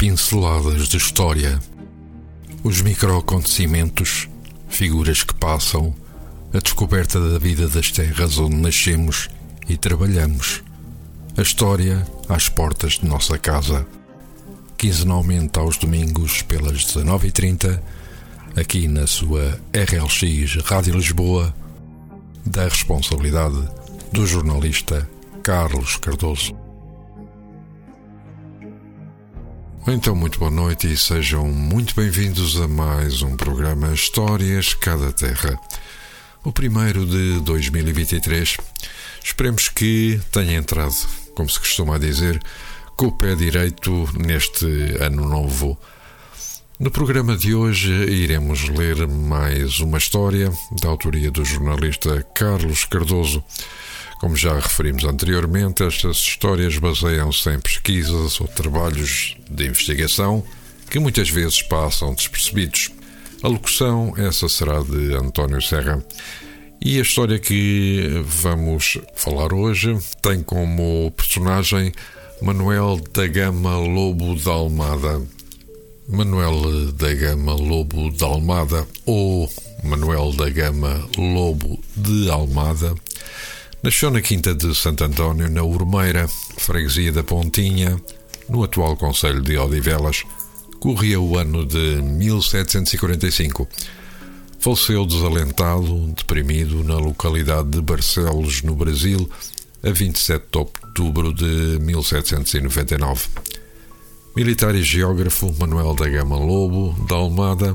pinceladas de história, os microacontecimentos, figuras que passam, a descoberta da vida das terras onde nascemos e trabalhamos, a história às portas de nossa casa. Quinzenalmente aos domingos pelas 19h30, aqui na sua RLX Rádio Lisboa, da responsabilidade do jornalista Carlos Cardoso. Então, muito boa noite e sejam muito bem-vindos a mais um programa Histórias Cada Terra, o primeiro de 2023. Esperemos que tenha entrado, como se costuma dizer, com o pé direito neste ano novo. No programa de hoje iremos ler mais uma história da autoria do jornalista Carlos Cardoso. Como já referimos anteriormente, estas histórias baseiam-se em pesquisas ou trabalhos de investigação que muitas vezes passam despercebidos. A locução, essa será de António Serra. E a história que vamos falar hoje tem como personagem Manuel da Gama Lobo da Almada. Manuel da Gama Lobo da Almada ou Manuel da Gama Lobo de Almada Nasceu na Quinta de Santo António, na Urmeira, freguesia da Pontinha, no atual Conselho de Odivelas. Corria o ano de 1745. Faleceu desalentado, deprimido, na localidade de Barcelos, no Brasil, a 27 de outubro de 1799. Militar e geógrafo Manuel da Gama Lobo, da Almada,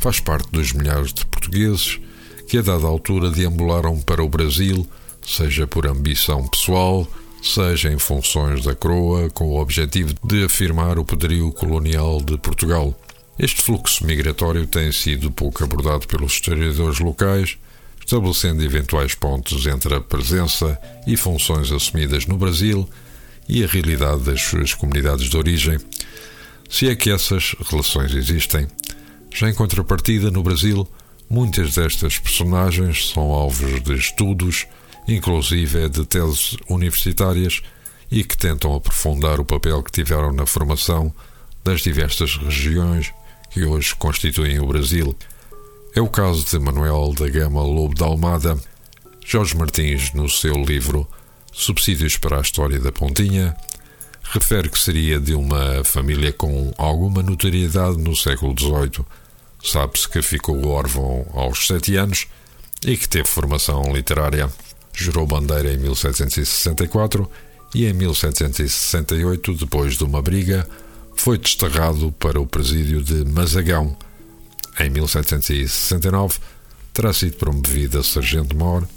faz parte dos milhares de portugueses que, a dada altura, deambularam para o Brasil seja por ambição pessoal, seja em funções da coroa, com o objetivo de afirmar o poderio colonial de Portugal. Este fluxo migratório tem sido pouco abordado pelos historiadores locais, estabelecendo eventuais pontos entre a presença e funções assumidas no Brasil e a realidade das suas comunidades de origem, se é que essas relações existem. Já em contrapartida, no Brasil, muitas destas personagens são alvos de estudos inclusive de teses universitárias, e que tentam aprofundar o papel que tiveram na formação das diversas regiões que hoje constituem o Brasil. É o caso de Manuel da Gama Lobo da Almada. Jorge Martins, no seu livro Subsídios para a História da Pontinha, refere que seria de uma família com alguma notoriedade no século XVIII. Sabe-se que ficou órfão aos sete anos e que teve formação literária. Jurou bandeira em 1764 e em 1768, depois de uma briga, foi desterrado para o presídio de Mazagão. Em 1769, terá sido promovido a sargento-mor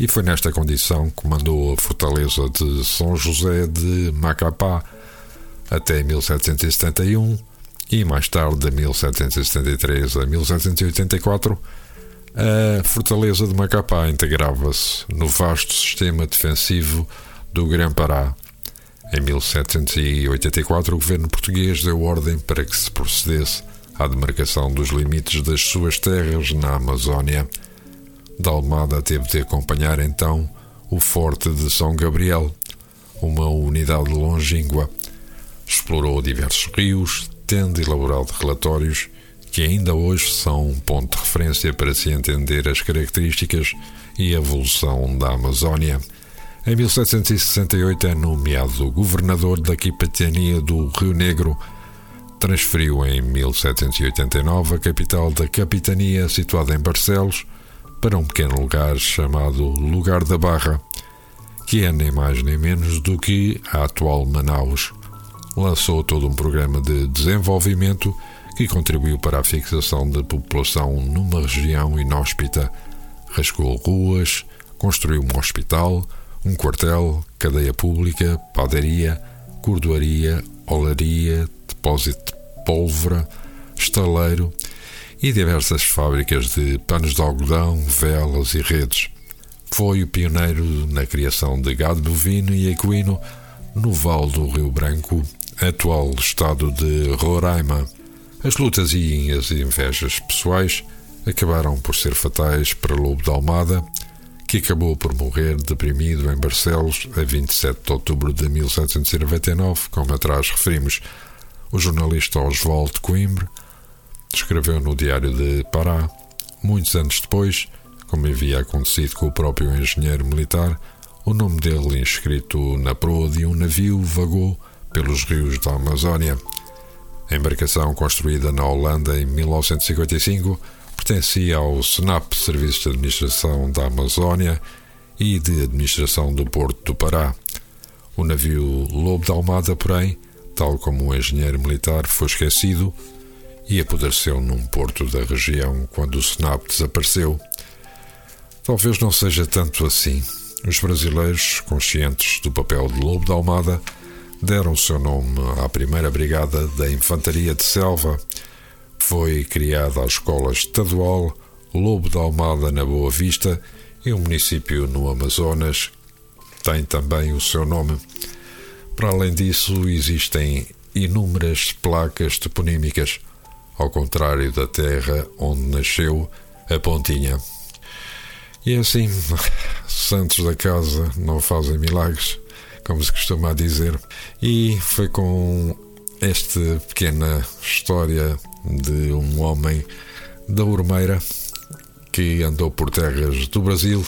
e foi nesta condição que comandou a fortaleza de São José de Macapá até 1771 e mais tarde, de 1773 a 1784, a fortaleza de Macapá integrava-se no vasto sistema defensivo do Grã-Pará. Em 1784, o governo português deu ordem para que se procedesse à demarcação dos limites das suas terras na Amazónia. Dalmada teve de acompanhar então o Forte de São Gabriel, uma unidade longínqua. Explorou diversos rios, tendo elaborado relatórios que ainda hoje são um ponto de referência para se entender as características e evolução da Amazónia. Em 1768 é nomeado governador da capitania do Rio Negro. Transferiu em 1789 a capital da capitania, situada em Barcelos, para um pequeno lugar chamado Lugar da Barra, que é nem mais nem menos do que a atual Manaus. Lançou todo um programa de desenvolvimento que contribuiu para a fixação da população numa região inóspita. Rascou ruas, construiu um hospital, um quartel, cadeia pública, padaria, cordoaria, olaria, depósito de pólvora, estaleiro e diversas fábricas de panos de algodão, velas e redes. Foi o pioneiro na criação de gado bovino e equino no Vale do Rio Branco, atual estado de Roraima. As lutas e as invejas pessoais acabaram por ser fatais para Lobo de Almada, que acabou por morrer deprimido em Barcelos a 27 de outubro de 1799, como atrás referimos. O jornalista Oswald Coimbra escreveu no Diário de Pará, muitos anos depois, como havia acontecido com o próprio engenheiro militar, o nome dele inscrito na proa de um navio vagou pelos rios da Amazónia. A embarcação construída na Holanda em 1955 pertencia ao SNAP, Serviço de Administração da Amazónia e de Administração do Porto do Pará. O navio Lobo da Almada, porém, tal como o engenheiro militar, foi esquecido e apodreceu num porto da região quando o SNAP desapareceu. Talvez não seja tanto assim. Os brasileiros, conscientes do papel de Lobo da Almada, deram o seu nome à primeira brigada da Infantaria de Selva. Foi criada a Escola Estadual Lobo da Almada na Boa Vista e um município no Amazonas tem também o seu nome. Para além disso, existem inúmeras placas toponímicas, ao contrário da terra onde nasceu a Pontinha. E é assim, santos da casa não fazem milagres, como se costuma dizer. E foi com esta pequena história de um homem da Urmeira que andou por terras do Brasil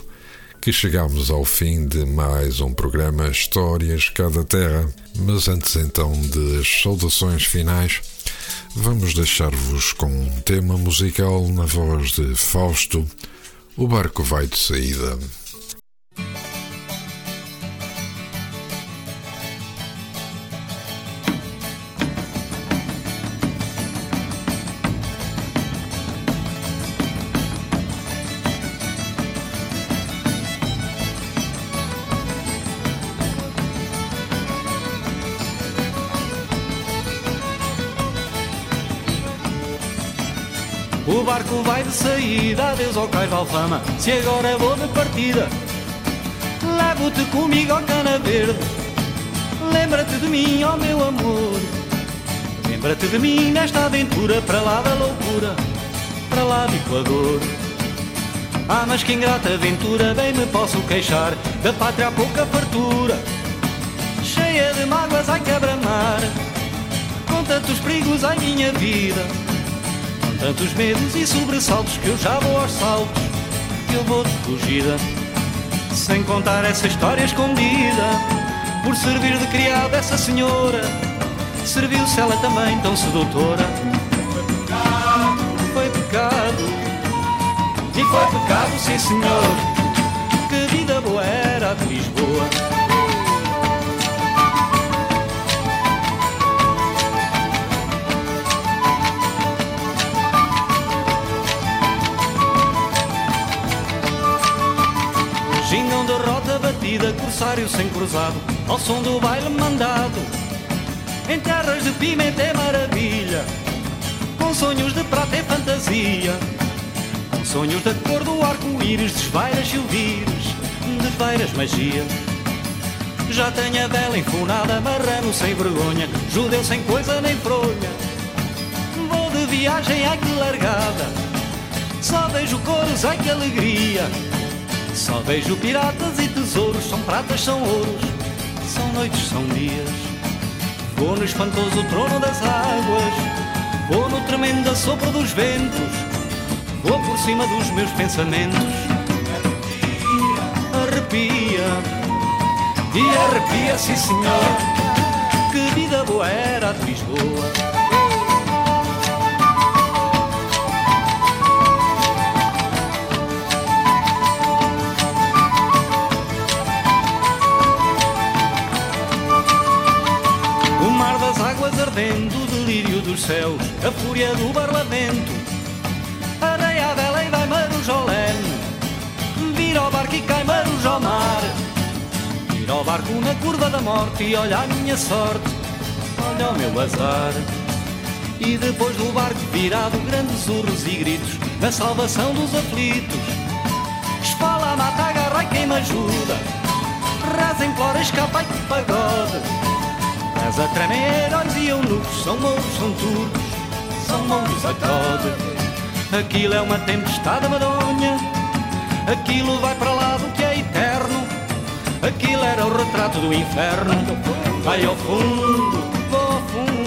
que chegamos ao fim de mais um programa Histórias Cada Terra. Mas antes então das saudações finais, vamos deixar-vos com um tema musical na voz de Fausto o barco vai de saída. O barco vai de saída, adeus ao cais Alfama. Se agora vou de partida Levo-te comigo ao cana verde. Lembra-te de mim, ó oh meu amor. Lembra-te de mim nesta aventura Para lá da loucura, para lá do Equador. Ah, mas que ingrata aventura Bem me posso queixar. Da pátria há pouca fartura Cheia de mágoas, ai quebra-mar. Com tantos perigos, em minha vida Tantos medos e sobressaltos que eu já vou aos saltos, eu vou de fugida. Sem contar essa história escondida, por servir de criada essa senhora, serviu-se ela também tão sedutora. Foi pecado, foi pecado, e foi pecado, sim senhor, que vida boa era a de Lisboa. Batida, corsário sem cruzado, ao som do baile mandado. Em terras de pimenta é maravilha, com sonhos de prata é fantasia. Com sonhos da cor do arco-íris, desvairas silvires, desvairas magia. Já tenho a vela enfunada, marrano sem vergonha, judeu sem coisa nem fronha. Vou de viagem, ai que largada, só vejo cores, ai que alegria. Só vejo piratas e tesouros, são pratas, são ouros, são noites, são dias. Vou no espantoso trono das águas, vou no tremendo sopro dos ventos, vou por cima dos meus pensamentos. Arrepia, e arrepia, sim senhor, que vida boa era de Lisboa. Ardendo o delírio dos céus, a fúria do barlamento. Areia a vela e vai marujolene, vira ao barco e cai marujo ao mar. Vira ao barco na curva da morte e olha a minha sorte, olha o meu azar. E depois do barco virado, grandes urros e gritos, na salvação dos aflitos. Espala, mata, agarra e quem me ajuda, reza, implora, escapa e pagode. Mas a tremer, olhos e São mouros, são turcos, são mouros a toda Aquilo é uma tempestade madonha Aquilo vai para lá do que é eterno Aquilo era o retrato do inferno Vai ao fundo, vou ao fundo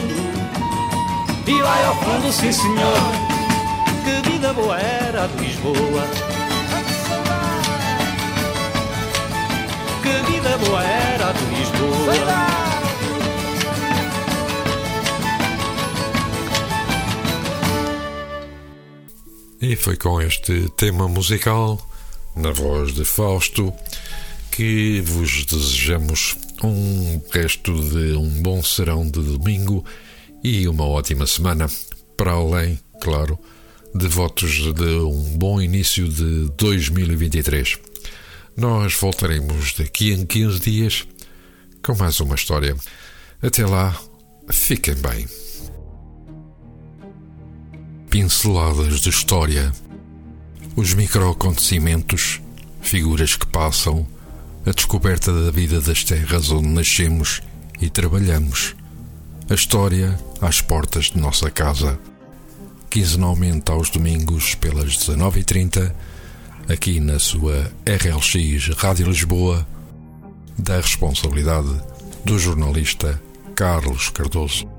vai ao fundo, sim senhor. Que vida boa era a de Lisboa. Que vida boa era a de Lisboa. E foi com este tema musical, na voz de Fausto, que vos desejamos um resto de um bom serão de domingo e uma ótima semana, para além, claro, de votos de um bom início de 2023. Nós voltaremos daqui em 15 dias com mais uma história. Até lá, fiquem bem. Pinceladas de história. Os microacontecimentos, figuras que passam, a descoberta da vida das terras onde nascemos e trabalhamos. A história às portas de nossa casa. Quinzenalmente aos domingos pelas 19h30, aqui na sua RLX Rádio Lisboa, da responsabilidade do jornalista Carlos Cardoso.